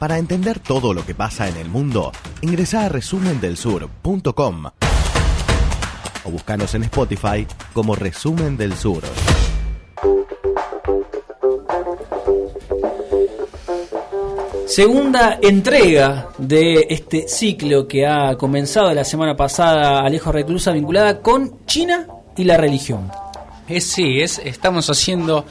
Para entender todo lo que pasa en el mundo, ingresa a resumendelsur.com o búscanos en Spotify como Resumen del Sur. Segunda entrega de este ciclo que ha comenzado la semana pasada Alejo Reclusa vinculada con China y la religión. Es, sí, es, estamos haciendo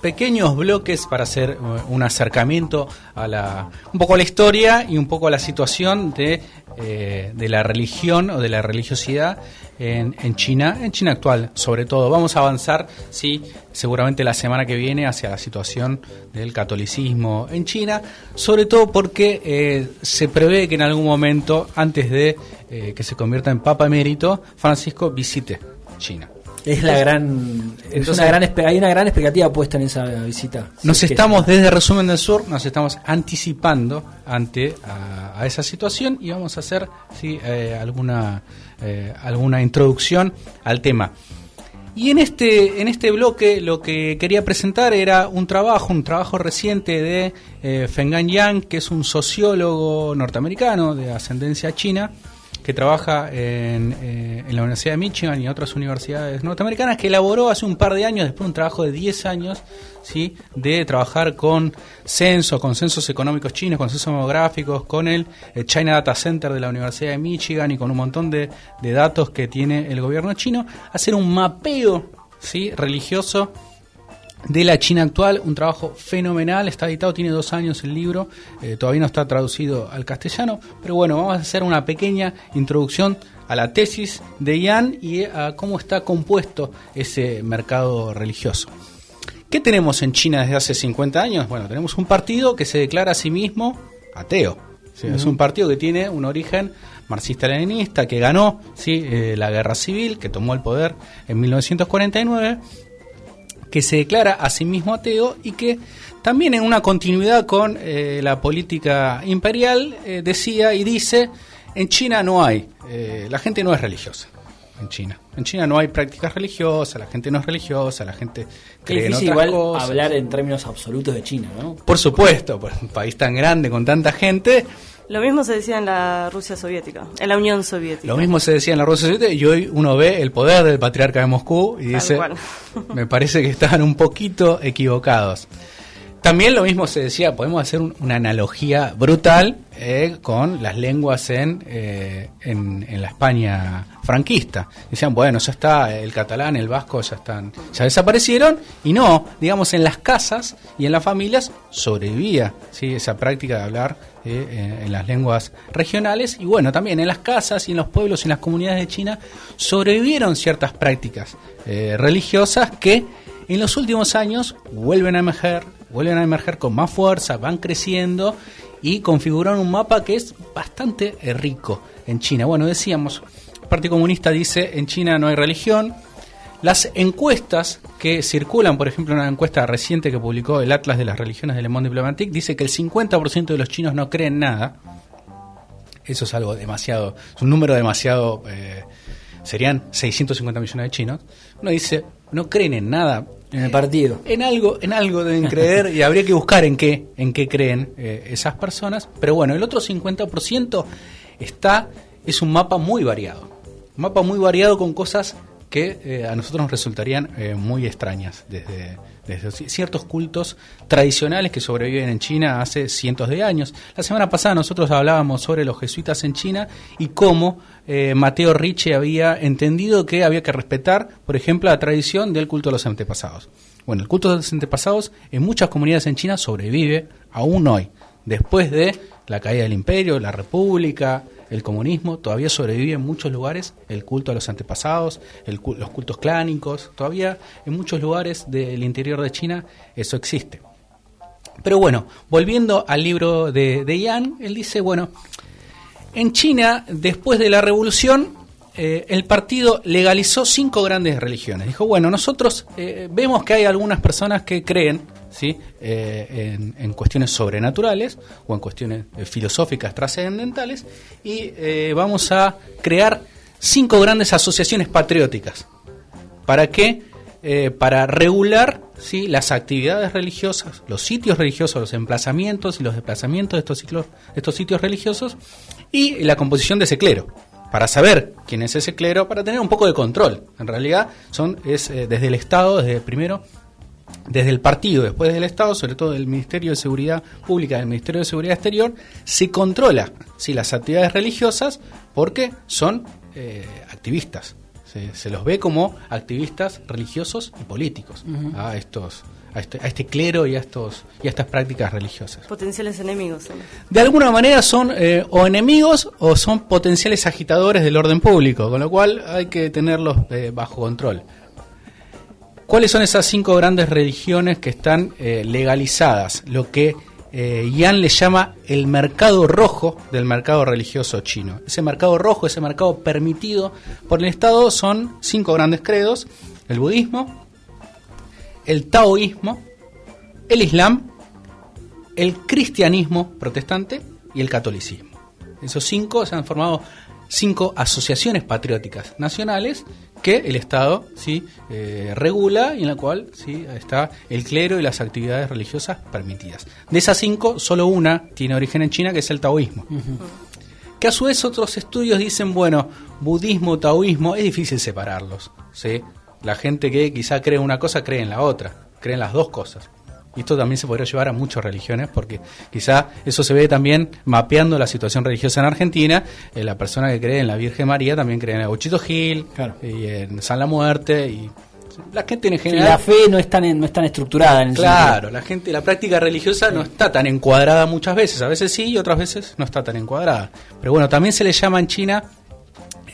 pequeños bloques para hacer uh, un acercamiento a la, un poco a la historia y un poco a la situación de, eh, de la religión o de la religiosidad en, en, China, en China actual sobre todo. Vamos a avanzar, sí, seguramente la semana que viene hacia la situación del catolicismo en China, sobre todo porque eh, se prevé que en algún momento, antes de eh, que se convierta en Papa Emérito, Francisco visite China. Es la gran, es una gran hay una gran expectativa puesta en esa visita. Nos estamos desde Resumen del Sur, nos estamos anticipando ante a, a esa situación y vamos a hacer sí, eh, alguna eh, alguna introducción al tema. Y en este, en este bloque lo que quería presentar era un trabajo, un trabajo reciente de eh, Fenggan Yang, que es un sociólogo norteamericano de ascendencia china, que trabaja en, eh, en, la Universidad de Michigan y otras universidades norteamericanas, que elaboró hace un par de años, después de un trabajo de 10 años, ¿sí? de trabajar con censos, con censos económicos chinos, con censos demográficos, con el, el, China Data Center de la Universidad de Michigan y con un montón de, de datos que tiene el gobierno chino, hacer un mapeo ¿sí? religioso de la China actual, un trabajo fenomenal, está editado, tiene dos años el libro, eh, todavía no está traducido al castellano, pero bueno, vamos a hacer una pequeña introducción a la tesis de Yan y a cómo está compuesto ese mercado religioso. ¿Qué tenemos en China desde hace 50 años? Bueno, tenemos un partido que se declara a sí mismo ateo. ¿sí? Uh -huh. Es un partido que tiene un origen marxista-leninista, que ganó ¿sí? Eh, la guerra civil, que tomó el poder en 1949 que se declara a sí mismo ateo y que también en una continuidad con eh, la política imperial eh, decía y dice, en China no hay, eh, la gente no es religiosa. En China. En China no hay prácticas religiosas, la gente no es religiosa, la gente cree es en otras igual cosas. hablar en términos absolutos de China, ¿no? Por supuesto, por un país tan grande con tanta gente, Lo mismo se decía en la Rusia soviética, en la Unión Soviética. Lo mismo se decía en la Rusia soviética y hoy uno ve el poder del patriarca de Moscú y Tal dice, me parece que estaban un poquito equivocados. También lo mismo se decía, podemos hacer un- una analogía brutal eh, con las lenguas en, eh, en, en la España franquista. Decían, bueno, ya está, el catalán, el vasco ya están, ya desaparecieron, y no, digamos, en las casas y en las familias sobrevivía ¿sí? esa práctica de hablar eh, en, en las lenguas regionales, y bueno, también en las casas y en los pueblos y en las comunidades de China sobrevivieron ciertas prácticas religiosas que en los últimos años vuelven a emerger, vuelven a emerger con más fuerza, van creciendo y configuran un mapa que es bastante eh, rico en China. Bueno, decíamos, el Partido Comunista dice en China no hay religión. Las encuestas que circulan, por ejemplo, una encuesta reciente que publicó el Atlas de las Religiones de Le Monde Diplomatique, dice que el 50% de los chinos no creen nada. Eso es algo demasiado, es un número demasiado, eh, serían 650 millones de chinos. Uno dice, no creen en nada. En el partido. En algo, en algo deben creer y habría que buscar en qué, en qué creen eh, esas personas. Pero bueno, el otro 50% está, es un mapa muy variado. Un mapa muy variado con cosas que eh, a nosotros nos resultarían eh, muy extrañas desde, desde ci- ciertos cultos tradicionales que sobreviven en China hace cientos de años. La semana pasada nosotros hablábamos sobre los jesuitas en China y cómo eh, Mateo Ricci había entendido que había que respetar, por ejemplo, la tradición del culto a los antepasados. Bueno, el culto de los antepasados en muchas comunidades en China sobrevive aún hoy. Después de la caída del imperio, la república, el comunismo, todavía sobrevive en muchos lugares el culto a los antepasados, el los cultos clánicos, todavía en muchos lugares del interior de China eso existe. Pero bueno, volviendo al libro de, de Yan, él dice, bueno, en China, después de la revolución, eh, el partido legalizó cinco grandes religiones. Dijo, bueno, nosotros eh, vemos que hay algunas personas que creen ¿sí? Eh, en, en cuestiones sobrenaturales o en cuestiones eh, filosóficas trascendentales y eh, vamos a crear cinco grandes asociaciones patrióticas. ¿Para qué? Para regular ¿sí? las actividades religiosas, los sitios religiosos, los emplazamientos y los desplazamientos de estos, ciclos, estos sitios religiosos y la composición de ese clero. Para saber quién es ese clero, para tener un poco de control. En realidad, son es desde el Estado, desde primero desde el partido, después del Estado, sobre todo del Ministerio de Seguridad Pública, del Ministerio de Seguridad Exterior, se controla si las actividades religiosas porque son eh, activistas. Se, los ve como activistas religiosos y políticos a estos a este, a este, clero y a estos y a estas prácticas religiosas. Potenciales enemigos. De alguna manera son eh, o enemigos o son potenciales agitadores del orden público, con lo cual hay que tenerlos eh, bajo control. ¿Cuáles son esas cinco grandes religiones que están eh, legalizadas? Lo que eh, Yan le llama el mercado rojo del mercado religioso chino. Ese mercado rojo, ese mercado permitido por el Estado son cinco grandes credos, el budismo, el taoísmo, el islam, el cristianismo protestante y el catolicismo. Esos cinco se han formado cinco asociaciones patrióticas nacionales que el Estado sí eh, regula y en la cual sí está el clero y las actividades religiosas permitidas. De esas cinco, solo una tiene origen en China, que es el taoísmo. Que a su vez otros estudios dicen, bueno, budismo, taoísmo, es difícil separarlos. ¿sí? La gente que quizá cree una cosa cree en la otra, cree en las dos cosas. Y esto también se podría llevar a muchas religiones, porque quizá eso se ve también mapeando la situación religiosa en Argentina. Eh, la persona que cree en la Virgen María también cree en Aguchito Gil y en San la Muerte y la gente en general. la fe no es tan, no es tan estructurada. En claro, la gente, la práctica religiosa no está tan encuadrada muchas veces. A veces sí y otras veces no está tan encuadrada. Pero bueno, también se le llama en China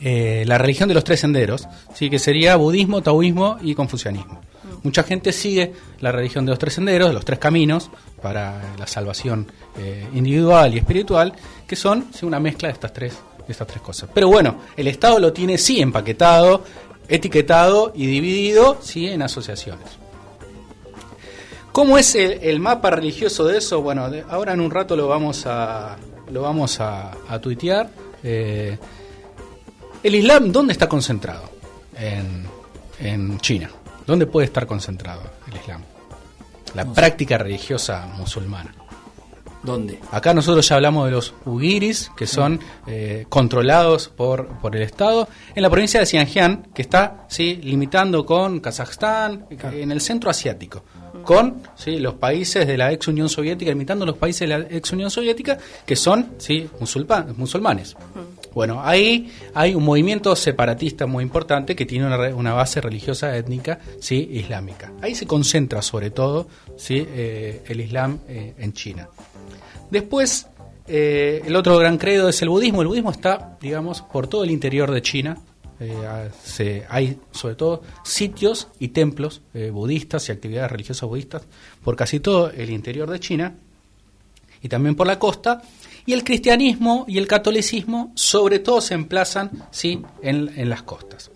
eh, la religión de los tres senderos, ¿sí? que sería budismo, taoísmo y confucianismo. Mucha gente sigue la religión de los tres senderos, de los tres caminos, para la salvación eh, individual y espiritual, que son una mezcla de estas tres de estas tres cosas. Pero bueno, el Estado lo tiene sí empaquetado, etiquetado y dividido sí en asociaciones. ¿Cómo es el, mapa religioso de eso? Bueno, ahora en un rato lo vamos a lo vamos a, tuitear. Eh, el Islam, ¿dónde está concentrado? En, en China. ¿Dónde puede estar concentrado el Islam? La práctica religiosa musulmana. ¿Dónde? Acá nosotros ya hablamos de los ugiris, que son eh, controlados por, por el Estado, en la provincia de Xinjiang, que está sí, limitando con Kazajstán, en el centro asiático, con sí, los países de la ex Unión Soviética, limitando los países de la ex Unión Soviética, que son sí, musulmanes. Bueno, ahí hay un movimiento separatista muy importante que tiene una, base religiosa étnica sí, islámica. Ahí se concentra sobre todo sí, eh, el Islam eh, en China. Después, eh, el otro gran credo es el budismo. El budismo está, digamos, por todo el interior de China. hay sobre todo sitios y templos budistas y actividades religiosas budistas por casi todo el interior de China y también por la costa y el cristianismo y el catolicismo sobre todo se emplazan ¿sí? en, las costas.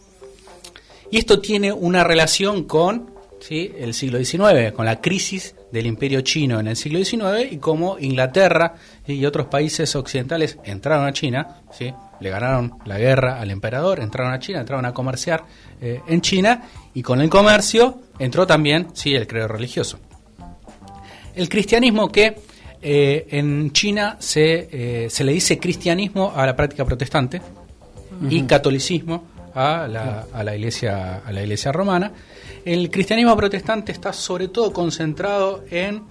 Y esto tiene una relación con ¿sí? el siglo XIX, con la crisis del imperio chino en el siglo XIX y cómo Inglaterra y otros países occidentales entraron a China, ¿sí? le ganaron la guerra al emperador, entraron a China, entraron a comerciar eh, en China y con el comercio entró también ¿sí? el credo religioso. El cristianismo que eh, en China se, eh, se le dice cristianismo a la práctica protestante y catolicismo a la, a la, iglesia, a la iglesia romana. El cristianismo protestante está sobre todo concentrado en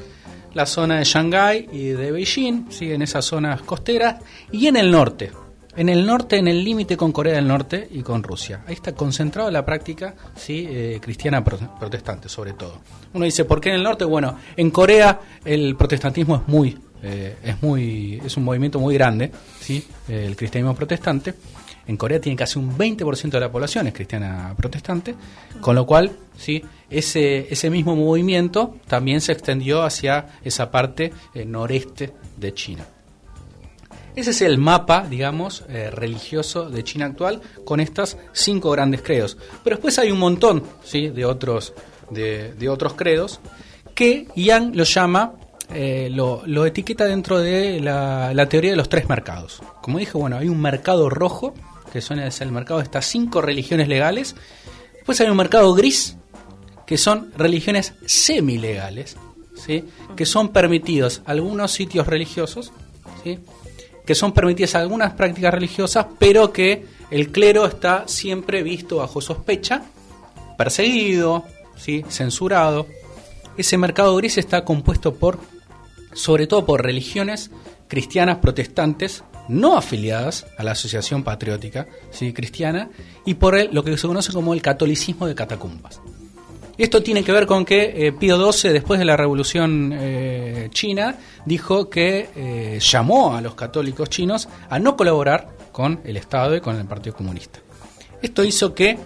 la zona de Shanghái y de Beijing, ¿sí? en esas zonas costeras, y en el norte, en el norte, en el límite con Corea del Norte y con Rusia. Ahí está concentrada la práctica ¿sí? Eh, cristiana protestante, sobre todo. Uno dice, ¿por qué en el norte? Bueno, en Corea el protestantismo es muy, eh, es muy, es un movimiento muy grande, ¿sí? el cristianismo protestante. En Corea tiene casi un 20% de la población es cristiana protestante, con lo cual, sí, ese, ese mismo movimiento también se extendió hacia esa parte eh, noreste de China. Ese es el mapa, digamos, eh, religioso de China actual con estas cinco grandes credos. Pero después hay un montón ¿sí? de, otros, de, otros credos que Yang lo llama, eh, lo, etiqueta dentro de la, teoría de los tres mercados. Como dije, bueno, hay un mercado rojo, que suena es el mercado de estas cinco religiones legales. Después hay un mercado gris, que son religiones semilegales, ¿sí? que son permitidos algunos sitios religiosos, ¿sí? Que son permitidas algunas prácticas religiosas, pero que el clero está siempre visto bajo sospecha, perseguido, ¿sí? censurado. Ese mercado gris está compuesto por, sobre todo por religiones cristianas protestantes no afiliadas a la Asociación Patriótica ¿sí? Cristiana y por el, lo que se conoce como el catolicismo de catacumbas. Esto tiene que ver con que eh, Pío XII, después de la Revolución eh, China, dijo que eh, llamó a los católicos chinos a no colaborar con el Estado y con el Partido Comunista. Esto hizo que,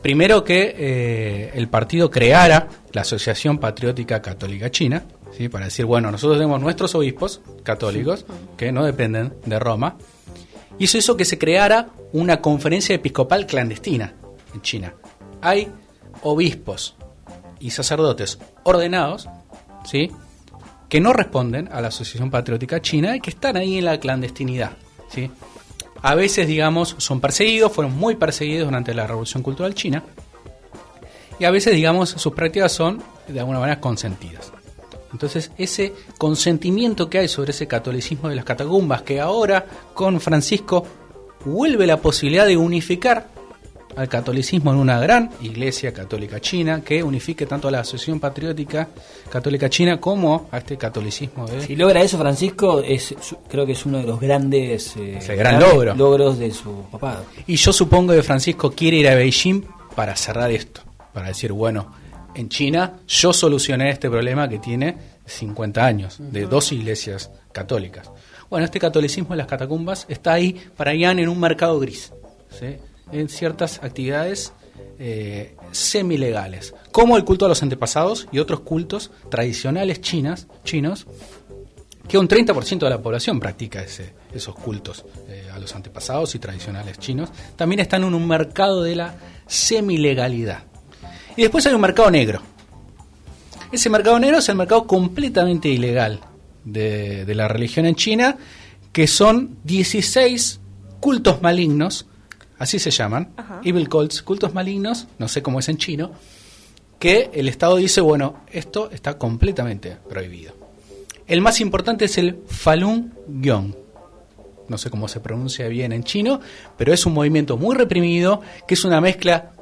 primero que el partido creara la Asociación Patriótica Católica China, ¿sí? para decir, bueno, nosotros tenemos nuestros obispos católicos que no dependen de Roma, hizo eso que se creara una conferencia episcopal clandestina en China. Hay obispos y sacerdotes ordenados, ¿sí? que no responden a la Asociación Patriótica China y que están ahí en la clandestinidad. ¿sí? A veces, digamos, son perseguidos, fueron muy perseguidos durante la Revolución Cultural China, y a veces, digamos, sus prácticas son de alguna manera consentidas. Entonces, ese consentimiento que hay sobre ese catolicismo de las catacumbas, que ahora con Francisco vuelve la posibilidad de unificar al catolicismo en una gran iglesia católica china que unifique tanto a la Asociación Patriótica Católica China como a este catolicismo de... Si logra eso Francisco, es creo que es uno de los grandes, eh, gran logro. logros de su papado. Y yo supongo que Francisco quiere ir a Beijing para cerrar esto, para decir, bueno, en China yo solucioné este problema que tiene 50 años, de dos iglesias católicas. Bueno, este catolicismo de las catacumbas está ahí para allá en un mercado gris. ¿sí? En ciertas actividades eh, semilegales, como el culto a los antepasados y otros cultos tradicionales chinas, chinos, que un 30% de la población practica ese, esos cultos eh, a los antepasados y tradicionales chinos, también están en un mercado de la semilegalidad. Y después hay un mercado negro. Ese mercado negro es el mercado completamente ilegal de, de la religión en China, que son 16 cultos malignos así se llaman, evil cults, cultos malignos, no sé cómo es en chino, que el Estado dice, bueno, esto está completamente prohibido. El más importante es el Falun Gong. No sé cómo se pronuncia bien en chino, pero es un movimiento muy reprimido, que es una mezcla,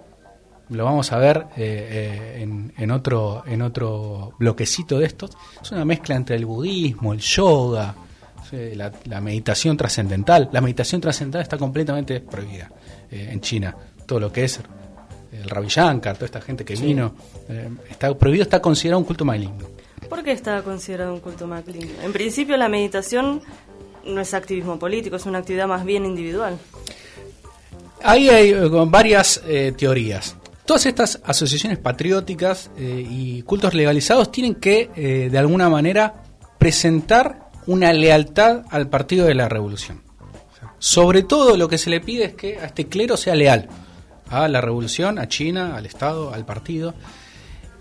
lo vamos a ver eh, eh, en, otro, en otro bloquecito de estos, es una mezcla entre el budismo, el yoga, la, meditación trascendental. La meditación trascendental está completamente prohibida eh, en China. Todo lo que es el Ravi Shankar, toda esta gente que vino, eh, está prohibido, está considerado un culto maligno. ¿Por qué está considerado un culto maligno? En principio la meditación no es activismo político, es una actividad más bien individual. Ahí hay eh, varias teorías. Todas estas asociaciones patrióticas y cultos legalizados tienen que, de alguna manera, presentar una lealtad al partido de la revolución. Sobre todo lo que se le pide es que a este clero sea leal a la revolución, a China, al Estado, al partido.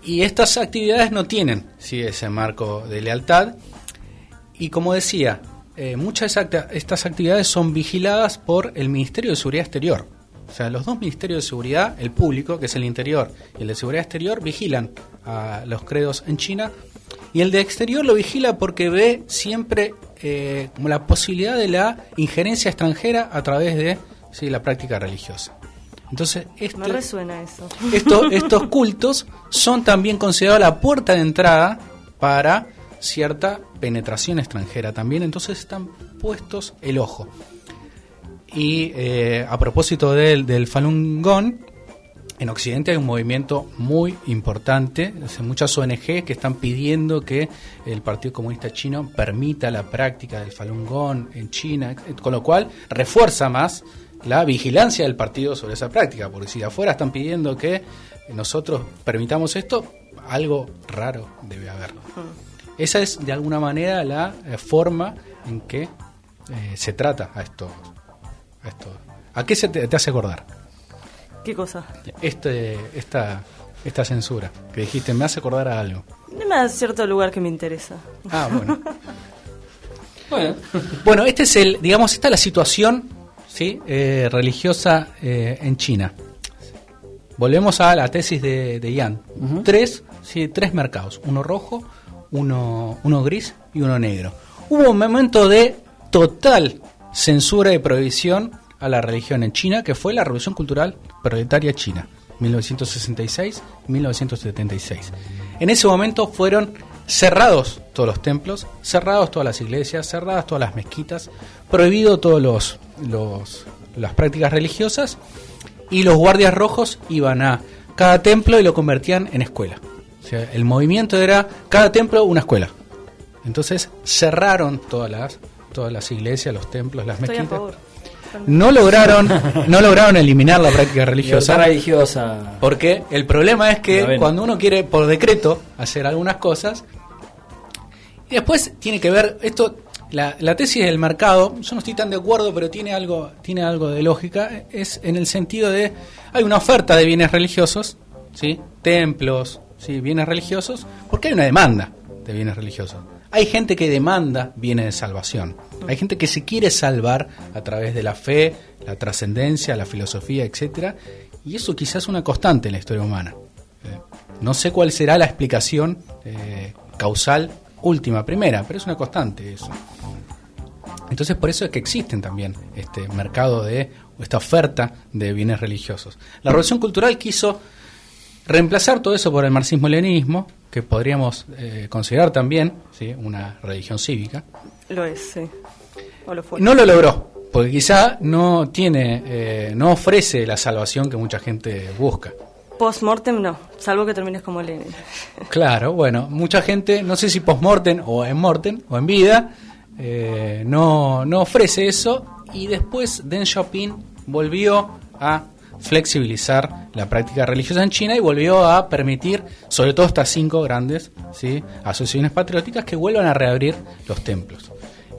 Y estas actividades no tienen ese marco de lealtad. Y como decía, eh, muchas de estas actividades son vigiladas por el Ministerio de Seguridad Exterior. O sea, los dos ministerios de seguridad, el público, que es el interior, y el de seguridad exterior, vigilan a los credos en China y el de exterior lo vigila porque ve siempre eh, como la posibilidad de la injerencia extranjera a través de sí, la práctica religiosa. Entonces, esto, Me resuena eso. estos cultos son también considerados la puerta de entrada para cierta penetración extranjera también, entonces están puestos el ojo. Y eh, a propósito del, del Falun Gong, en Occidente hay un movimiento muy importante, muchas ONG que están pidiendo que el Partido Comunista Chino permita la práctica del Falun Gong en China, con lo cual refuerza más la vigilancia del partido sobre esa práctica, porque si de afuera están pidiendo que nosotros permitamos esto, algo raro debe haber. Esa es de alguna manera la eh, forma en que eh, se trata a esto, a esto. ¿A qué se te hace acordar? ¿Qué cosa? Este, esta, esta censura que dijiste, me hace acordar a algo. Me da cierto lugar que me interesa. Ah, bueno. bueno. este es el, digamos, esta es la situación ¿sí? Eh, religiosa eh, en China. volvemos a la tesis de, de Ian. tres, sí, tres mercados, uno rojo, uno, uno gris y uno negro. Hubo un momento de total censura y prohibición a la religión en China, que fue la Revolución Cultural Proletaria China, 1966-1976. En ese momento fueron cerrados todos los templos, cerrados todas las iglesias, cerradas todas las mezquitas, prohibido todos los, los las prácticas religiosas y los guardias rojos iban a cada templo y lo convertían en escuela. O sea, el movimiento era cada templo una escuela. Entonces cerraron todas las todas las iglesias, los templos, las Estoy a mezquitas. favor. No lograron no lograron eliminar la práctica religiosa. Libertad religiosa. Porque el problema es que cuando uno quiere por decreto hacer algunas cosas, y después tiene que ver esto, la, la tesis del mercado, yo no estoy tan de acuerdo, pero tiene algo, tiene algo de lógica, es en el sentido de hay una oferta de bienes religiosos, ¿sí? templos, ¿sí? bienes religiosos, porque hay una demanda de bienes religiosos. Hay gente que demanda bienes de salvación. Hay gente que se quiere salvar a través de la fe, la trascendencia, la filosofía, etcétera, y eso quizás es una constante en la historia humana. Eh, no sé cuál será la explicación eh, causal última, primera, pero es una constante eso. Entonces por eso es que existen también este mercado de esta oferta de bienes religiosos. La revolución cultural quiso reemplazar todo eso por el marxismo-leninismo, que podríamos eh, considerar también ¿sí? una religión cívica. Lo es, sí. O lo fue. No lo logró, porque quizá no tiene, eh, no ofrece la salvación que mucha gente busca. Post-mortem no, salvo que termines como Lenin. Claro, bueno, mucha gente, no sé si post-mortem o en mortem o en vida, eh, no, no ofrece eso y después Deng Xiaoping volvió a flexibilizar la práctica religiosa en China y volvió a permitir, sobre todo estas cinco grandes ¿sí? asociaciones patrióticas, que vuelvan a reabrir los templos.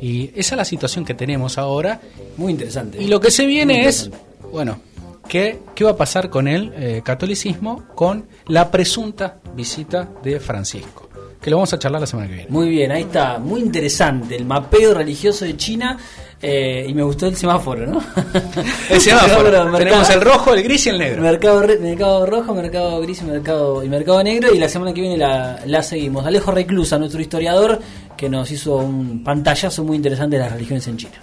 Y esa es la situación que tenemos ahora Muy interesante. y lo que se viene es, bueno, ¿qué, qué va a pasar con el eh, catolicismo con la presunta visita de Francisco? Que lo vamos a charlar la semana que viene. Muy bien, ahí está, muy interesante el mapeo religioso de China eh, y me gustó el semáforo, ¿no? El semáforo. mercado- Tenemos el rojo, el gris y el negro. Mercado, re- mercado rojo, mercado gris y mercado, y mercado negro. Y la semana que viene la, la seguimos. Alejo Reclusa, nuestro historiador, que nos hizo un pantallazo muy interesante de las religiones en China.